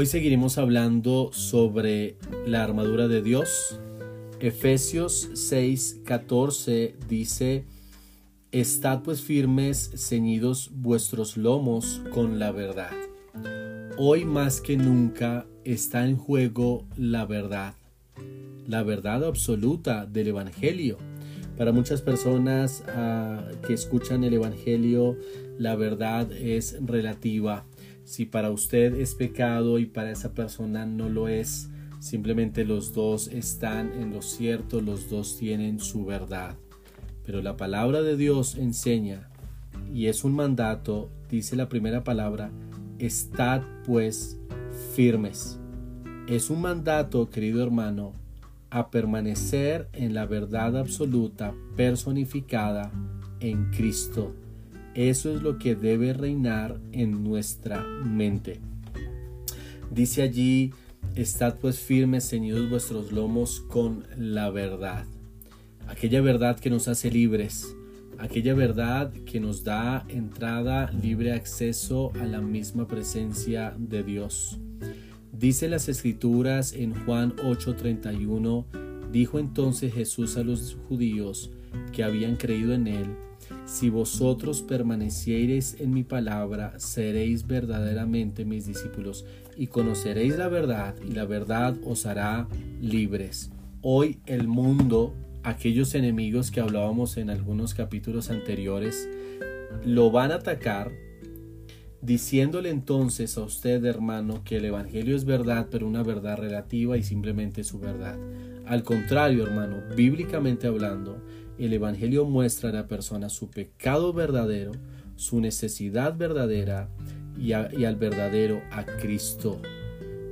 Hoy seguiremos hablando sobre la armadura de Dios. Efesios 6:14 dice, Estad pues firmes, ceñidos vuestros lomos con la verdad. Hoy más que nunca está en juego la verdad, la verdad absoluta del Evangelio. Para muchas personas ah, que escuchan el Evangelio, la verdad es relativa. Si para usted es pecado y para esa persona no lo es, simplemente los dos están en lo cierto, los dos tienen su verdad. Pero la palabra de Dios enseña, y es un mandato, dice la primera palabra, estad pues firmes. Es un mandato, querido hermano, a permanecer en la verdad absoluta personificada en Cristo. Eso es lo que debe reinar en nuestra mente. Dice allí, estad pues firmes, ceñidos vuestros lomos con la verdad. Aquella verdad que nos hace libres, aquella verdad que nos da entrada, libre acceso a la misma presencia de Dios. Dice las escrituras en Juan 8:31, dijo entonces Jesús a los judíos que habían creído en él, si vosotros permaneciereis en mi palabra, seréis verdaderamente mis discípulos y conoceréis la verdad y la verdad os hará libres. Hoy el mundo, aquellos enemigos que hablábamos en algunos capítulos anteriores, lo van a atacar diciéndole entonces a usted, hermano, que el Evangelio es verdad, pero una verdad relativa y simplemente su verdad. Al contrario, hermano, bíblicamente hablando, el Evangelio muestra a la persona su pecado verdadero, su necesidad verdadera y, al verdadero a Cristo.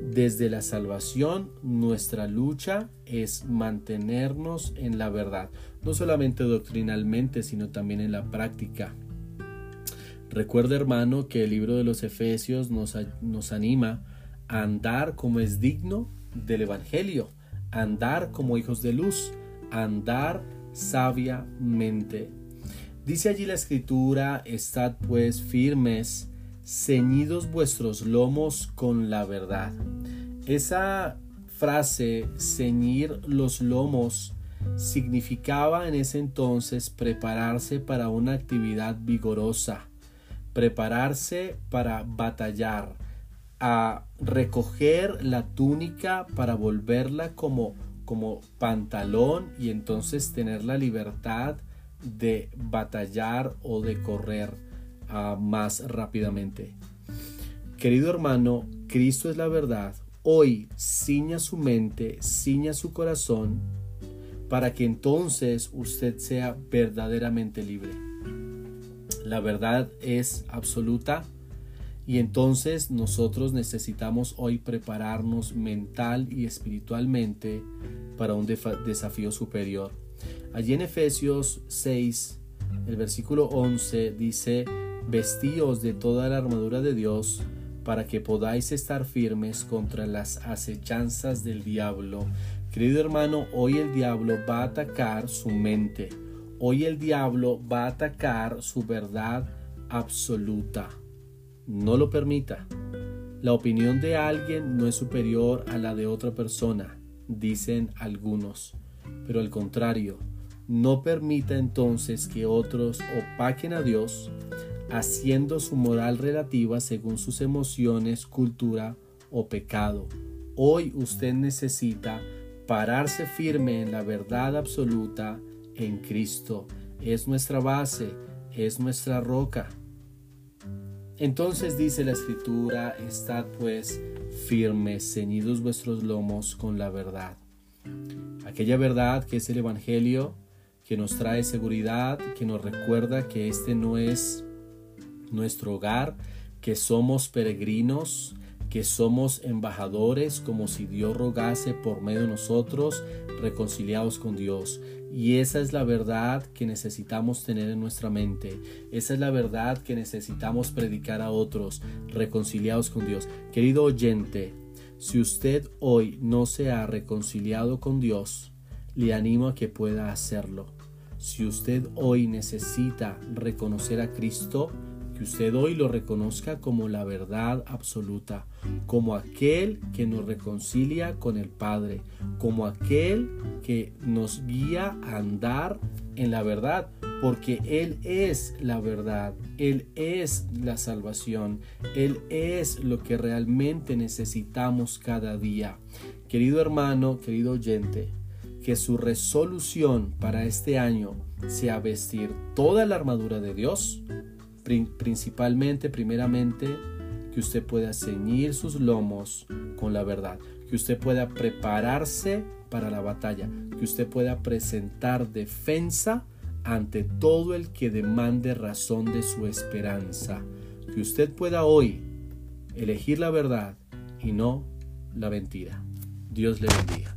Desde la salvación, nuestra lucha es mantenernos en la verdad, no solamente doctrinalmente, sino también en la práctica. Recuerda hermano que el libro de los Efesios nos, nos anima a andar como es digno del Evangelio, andar como hijos de luz, a andar sabiamente. Dice allí la escritura, estad pues firmes, ceñidos vuestros lomos con la verdad. Esa frase, ceñir los lomos, significaba en ese entonces prepararse para una actividad vigorosa, prepararse para batallar, a recoger la túnica para volverla como, como pantalón y entonces tener la libertad de batallar o de correr uh, más rápidamente. Querido hermano, Cristo es la verdad. Hoy ciña su mente, ciña su corazón, para que entonces usted sea verdaderamente libre la verdad es absoluta y entonces nosotros necesitamos hoy prepararnos mental y espiritualmente para un desafío superior. Allí en Efesios 6, el versículo 11 dice, vestíos de toda la armadura de Dios para que podáis estar firmes contra las acechanzas del diablo. Querido hermano, hoy el diablo va a atacar su mente Hoy el diablo va a atacar su verdad absoluta. No lo permita. La opinión de alguien no es superior a la de otra persona, dicen algunos. Pero al contrario, no permita entonces que otros opaquen a Dios haciendo su moral relativa según sus emociones, cultura o pecado. Hoy usted necesita pararse firme en la verdad absoluta en Cristo. Es nuestra base, es nuestra roca. Entonces dice la escritura, estad pues firmes, ceñidos vuestros lomos con la verdad. Aquella verdad que es el Evangelio, que nos trae seguridad, que nos recuerda que este no es nuestro hogar, que somos peregrinos, que somos embajadores, como si Dios rogase por medio de nosotros, reconciliados con Dios. Y esa es la verdad que necesitamos tener en nuestra mente. Esa es la verdad que necesitamos predicar a otros, reconciliados con Dios. Querido oyente, si usted hoy no se ha reconciliado con Dios, le animo a que pueda hacerlo. Si usted hoy necesita reconocer a Cristo, que usted hoy lo reconozca como la verdad absoluta, como aquel que nos reconcilia con el Padre, como aquel que nos guía a andar en la verdad, porque Él es la verdad, Él es la salvación, Él es lo que realmente necesitamos cada día. Querido hermano, querido oyente, que su resolución para este año sea vestir toda la armadura de Dios, principalmente, primeramente, que usted pueda ceñir sus lomos con la verdad, que usted pueda prepararse para la batalla, que usted pueda presentar defensa ante todo el que demande razón de su esperanza, que usted pueda hoy elegir la verdad y no la mentira. Dios le bendiga.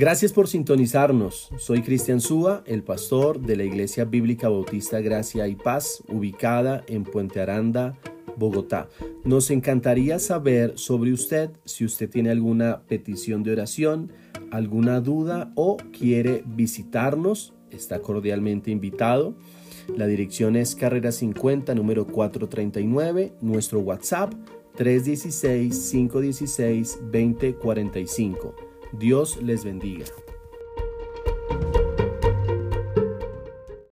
Gracias por sintonizarnos. Soy Cristian Súa, el pastor de la Iglesia Bíblica Bautista Gracia y Paz, ubicada en Puente Aranda, Bogotá. Nos encantaría saber sobre usted si usted tiene alguna petición de oración, alguna duda o quiere visitarnos. Está cordialmente invitado. La dirección es Carrera 50, número 439. Nuestro WhatsApp 316-516-2045. Dios les bendiga.